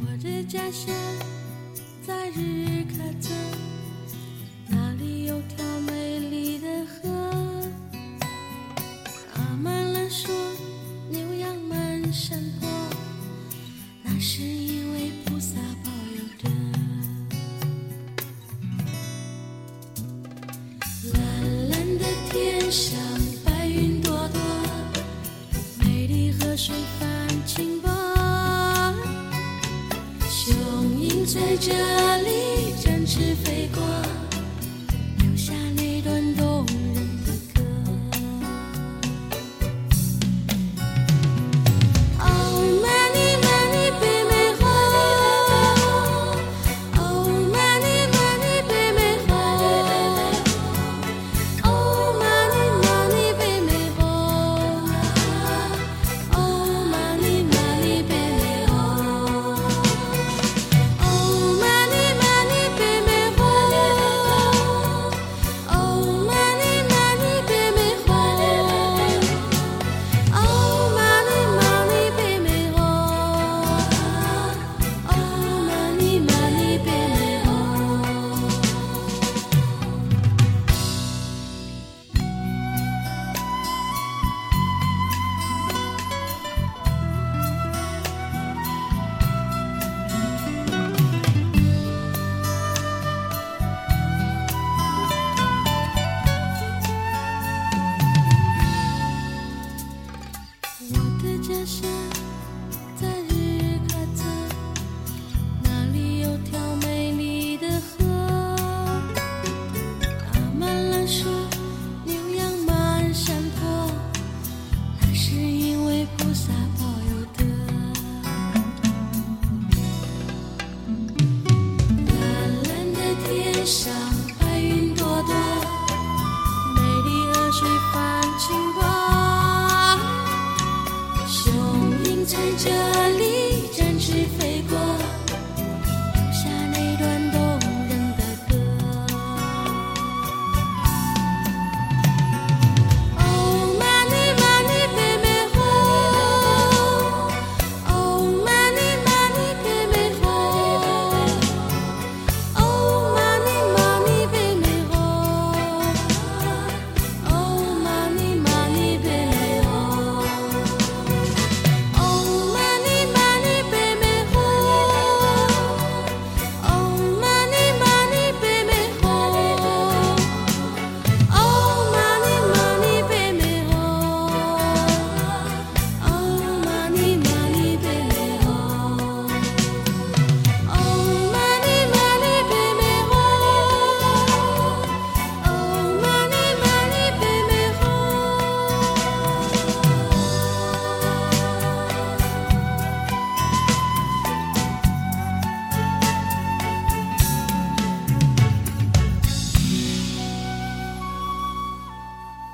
我的家乡在日喀则。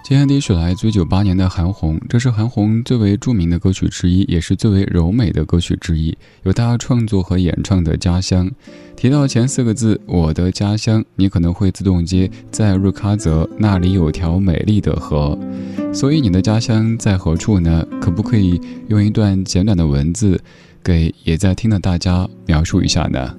接下来一首来自九八年的韩红，这是韩红最为著名的歌曲之一，也是最为柔美的歌曲之一，由她创作和演唱的《家乡》。提到前四个字“我的家乡”，你可能会自动接在日喀则，那里有条美丽的河。所以你的家乡在何处呢？可不可以用一段简短的文字，给也在听的大家描述一下呢？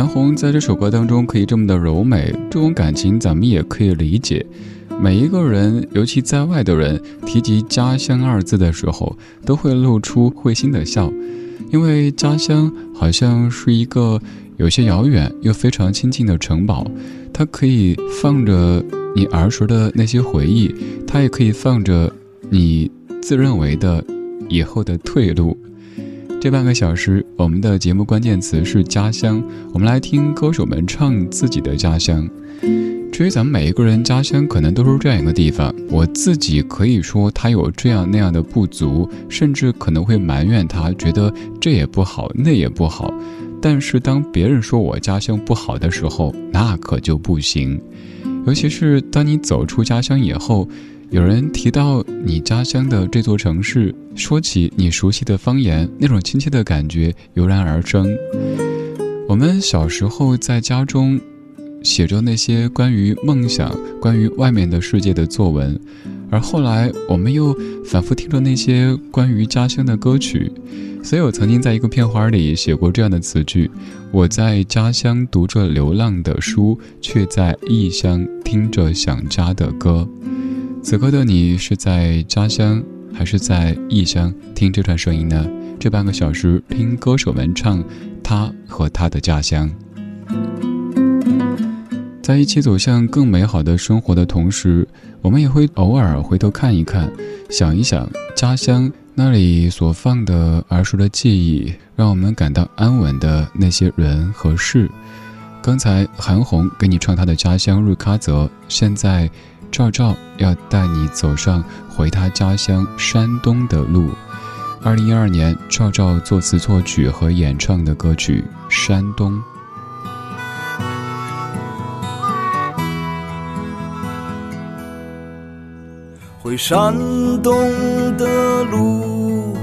韩红在这首歌当中可以这么的柔美，这种感情咱们也可以理解。每一个人，尤其在外的人，提及家乡二字的时候，都会露出会心的笑，因为家乡好像是一个有些遥远又非常亲近的城堡，它可以放着你儿时的那些回忆，它也可以放着你自认为的以后的退路。这半个小时，我们的节目关键词是家乡，我们来听歌手们唱自己的家乡。至于咱们每一个人家乡，可能都是这样一个地方。我自己可以说他有这样那样的不足，甚至可能会埋怨他，觉得这也不好，那也不好。但是当别人说我家乡不好的时候，那可就不行。尤其是当你走出家乡以后，有人提到你家乡的这座城市，说起你熟悉的方言，那种亲切的感觉油然而生。我们小时候在家中。写着那些关于梦想、关于外面的世界的作文，而后来我们又反复听着那些关于家乡的歌曲，所以我曾经在一个片花里写过这样的词句：我在家乡读着流浪的书，却在异乡听着想家的歌。此刻的你是在家乡还是在异乡听这段声音呢？这半个小时听歌手们唱他和他的家乡。在一起走向更美好的生活的同时，我们也会偶尔回头看一看，想一想家乡那里所放的儿时的记忆，让我们感到安稳的那些人和事。刚才韩红给你唱她的家乡日喀则，现在赵照要带你走上回他家乡山东的路。二零一二年，赵照作词作曲和演唱的歌曲《山东》。回山东的路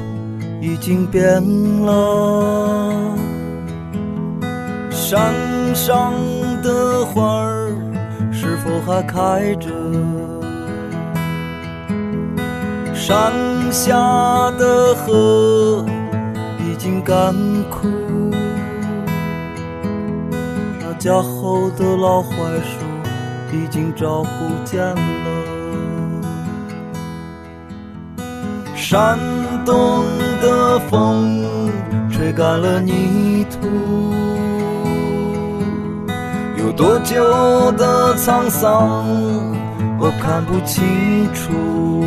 已经变了，山上的花儿是否还开着？山下的河已经干枯，那家后的老槐树已经找不见了。山东的风吹干了泥土，多久的沧桑，我看不清楚。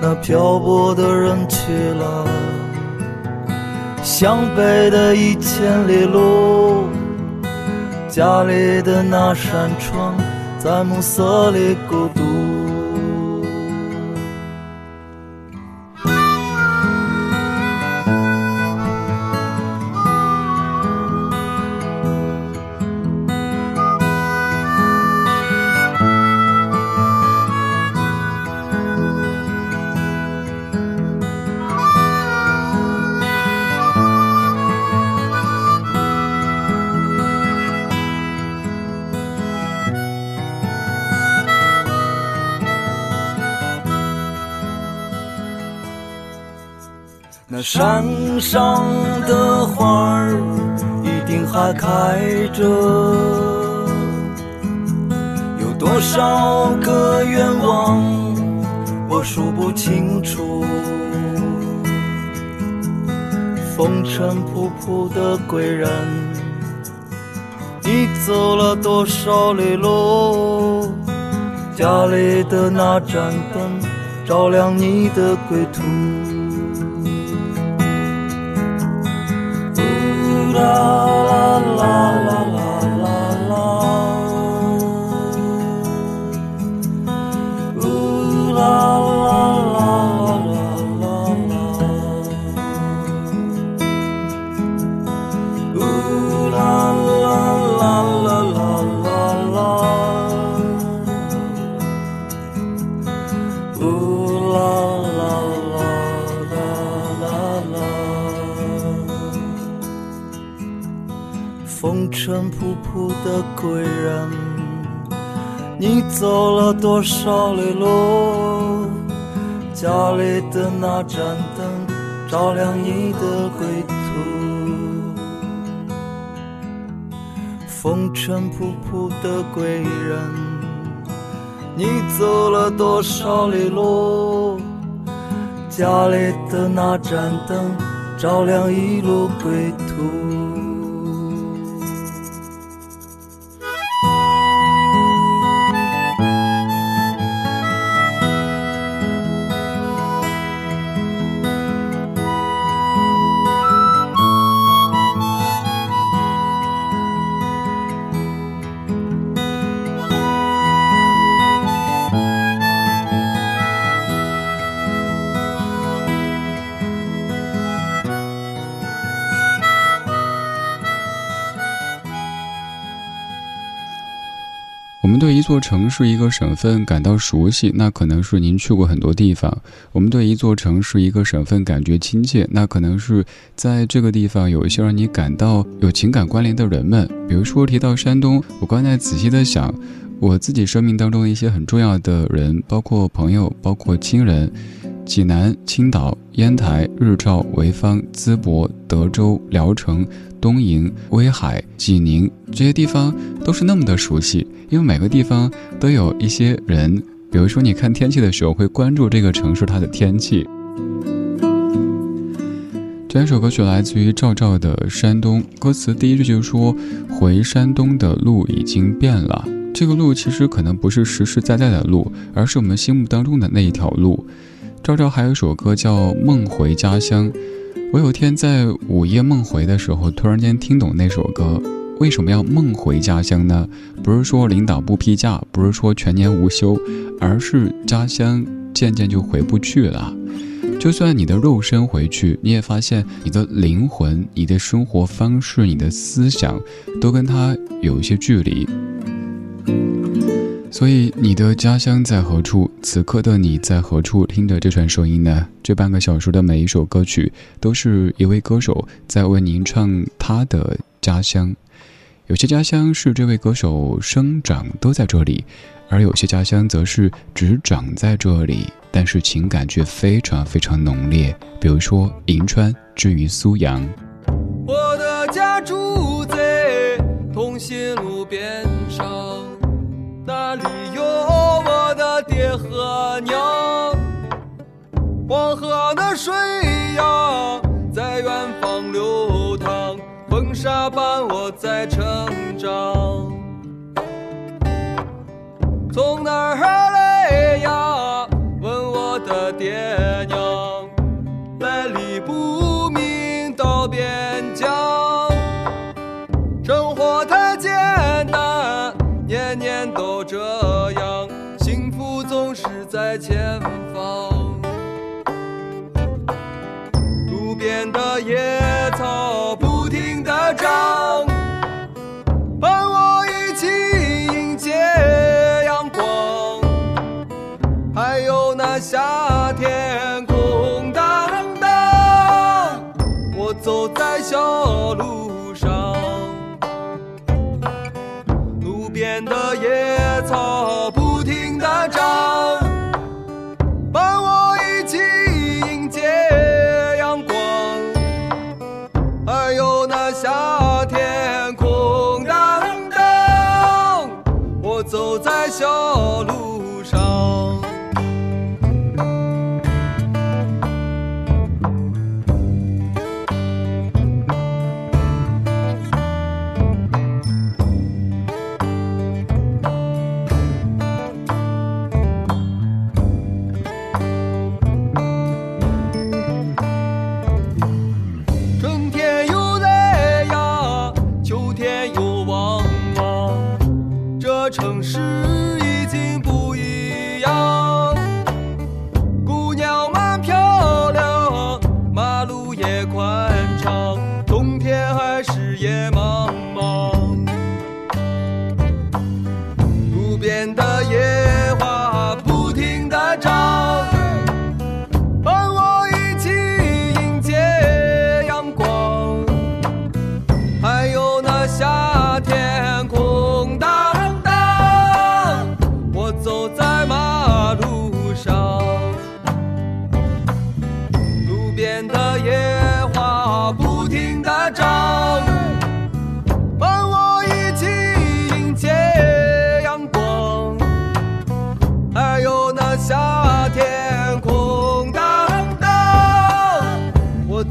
那漂泊的人去了，向北的一千里路，家里的那扇窗在暮色里孤独。山上的花儿一定还开着，有多少个愿望我数不清楚。风尘仆仆的归人，你走了多少里路？家里的那盏灯照亮你的归风尘仆仆的归人，你走了多少里路？家里的那盏灯照亮你的归途。风尘仆仆的归人，你走了多少里路？家里的那盏灯照亮一路归途。城市、一个省份感到熟悉，那可能是您去过很多地方；我们对一座城市、一个省份感觉亲切，那可能是在这个地方有一些让你感到有情感关联的人们。比如说提到山东，我刚才仔细的想，我自己生命当中一些很重要的人，包括朋友，包括亲人。济南、青岛、烟台、日照、潍坊、淄博、德州、聊城、东营、威海、济宁这些地方都是那么的熟悉，因为每个地方都有一些人，比如说你看天气的时候会关注这个城市它的天气。这首歌曲来自于赵照的《山东》，歌词第一句就是说：“回山东的路已经变了。”这个路其实可能不是实实在在的路，而是我们心目当中的那一条路。赵照还有一首歌叫《梦回家乡》，我有天在午夜梦回的时候，突然间听懂那首歌。为什么要梦回家乡呢？不是说领导不批假，不是说全年无休，而是家乡渐渐就回不去了。就算你的肉身回去，你也发现你的灵魂、你的生活方式、你的思想，都跟他有一些距离。所以，你的家乡在何处？此刻的你在何处？听着这串声音呢？这半个小时的每一首歌曲，都是一位歌手在为您唱他的家乡。有些家乡是这位歌手生长都在这里，而有些家乡则是只长在这里，但是情感却非常非常浓烈。比如说银川，至于苏阳。我的家住在通心路。那里有我的爹和娘，黄河的水呀在远方流淌，风沙伴我在成长。从哪儿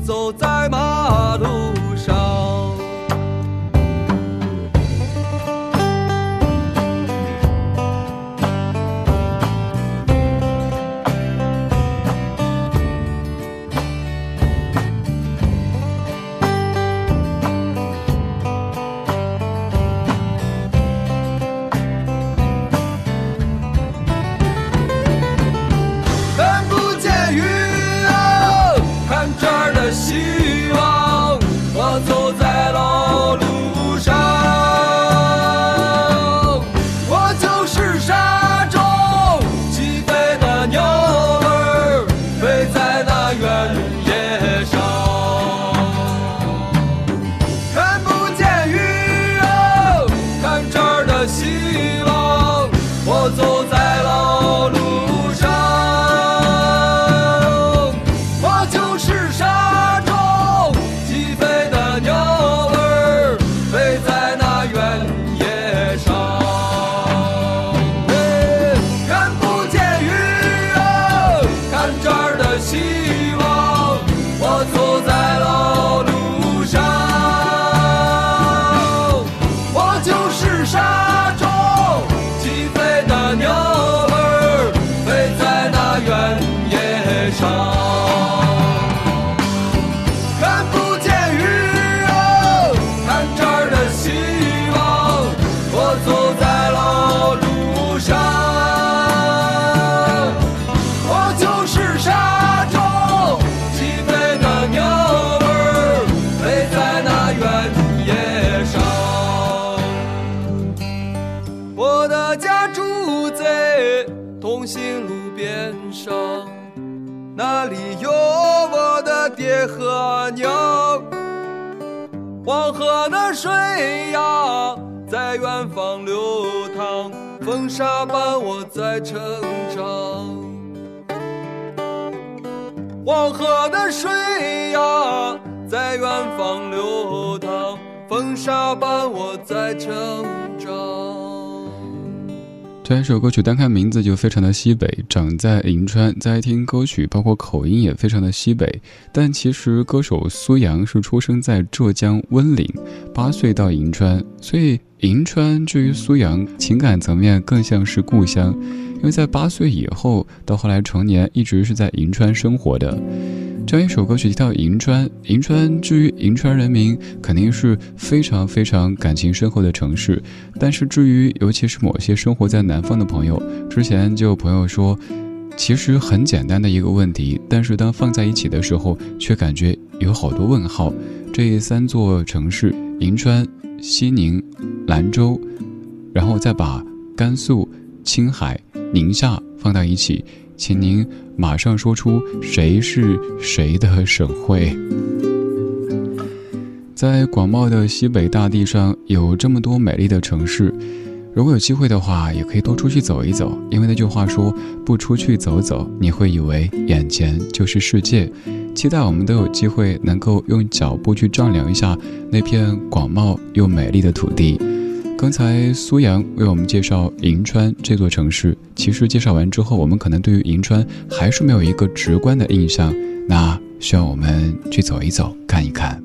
走在马路。和娘。黄河的水呀，在远方流淌，风沙伴我在成长。黄河的水呀，在远方流淌，风沙伴我在成长。这首歌曲单看名字就非常的西北，长在银川，在听歌曲包括口音也非常的西北。但其实歌手苏阳是出生在浙江温岭，八岁到银川，所以银川至于苏阳情感层面更像是故乡，因为在八岁以后到后来成年一直是在银川生活的。这样一首歌曲提到银川，银川至于银川人民肯定是非常非常感情深厚的城市，但是至于尤其是某些生活在南方的朋友，之前就有朋友说，其实很简单的一个问题，但是当放在一起的时候，却感觉有好多问号。这三座城市银川、西宁、兰州，然后再把甘肃、青海、宁夏放到一起。请您马上说出谁是谁的省会。在广袤的西北大地上，有这么多美丽的城市，如果有机会的话，也可以多出去走一走。因为那句话说：“不出去走走，你会以为眼前就是世界。”期待我们都有机会能够用脚步去丈量一下那片广袤又美丽的土地。刚才苏阳为我们介绍银川这座城市，其实介绍完之后，我们可能对于银川还是没有一个直观的印象，那需要我们去走一走，看一看。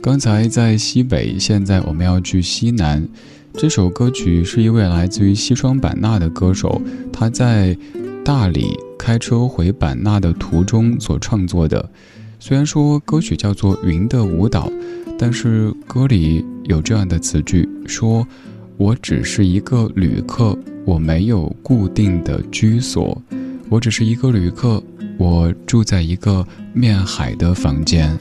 刚才在西北，现在我们要去西南。这首歌曲是一位来自于西双版纳的歌手，他在大理开车回版纳的途中所创作的。虽然说歌曲叫做《云的舞蹈》。但是歌里有这样的词句，说：“我只是一个旅客，我没有固定的居所，我只是一个旅客，我住在一个面海的房间。”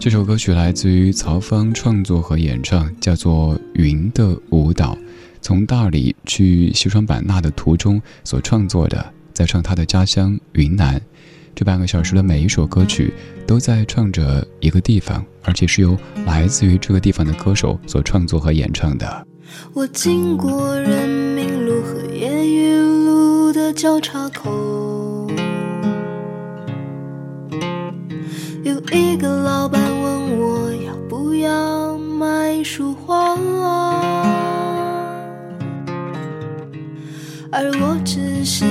这首歌曲来自于曹芳创作和演唱，叫做《云的舞蹈》，从大理去西双版纳的途中所创作的，在唱他的家乡云南。这半个小时的每一首歌曲，都在唱着一个地方，而且是由来自于这个地方的歌手所创作和演唱的。我经过人民路和烟雨路的交叉口，有一个老板问我要不要买束花，而我只是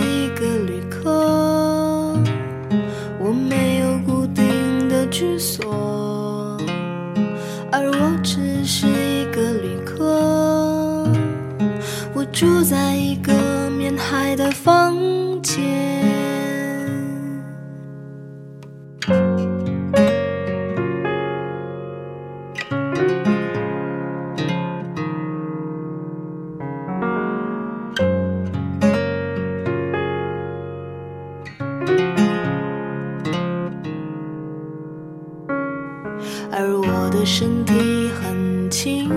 身体很轻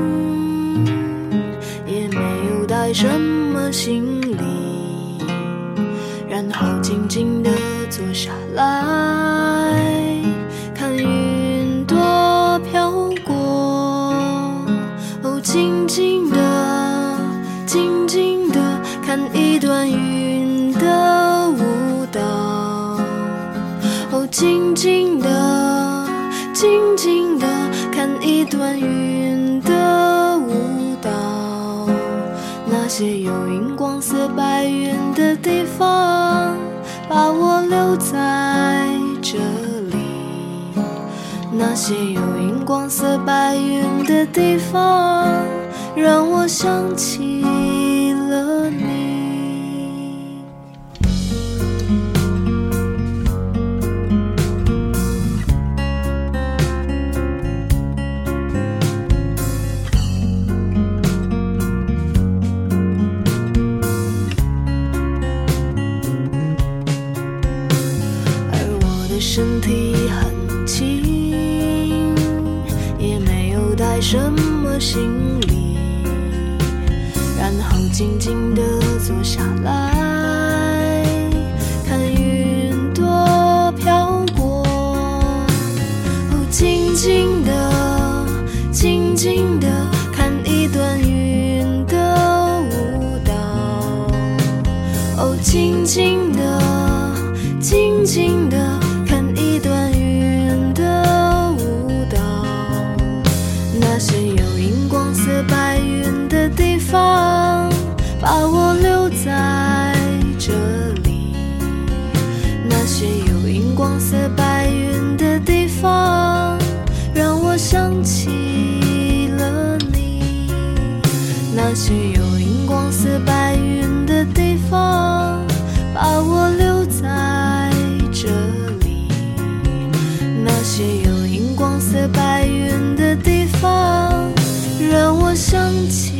也没有带什么行李然后静静地坐下来。那些有荧光色白云的地方，让我想起的看一段云的舞蹈，哦，静静的，静静的看一段云的舞蹈，那些有荧光色白云的地方，把我些有荧光色白云的地方，把我留在这里。那些有荧光色白云的地方，让我想起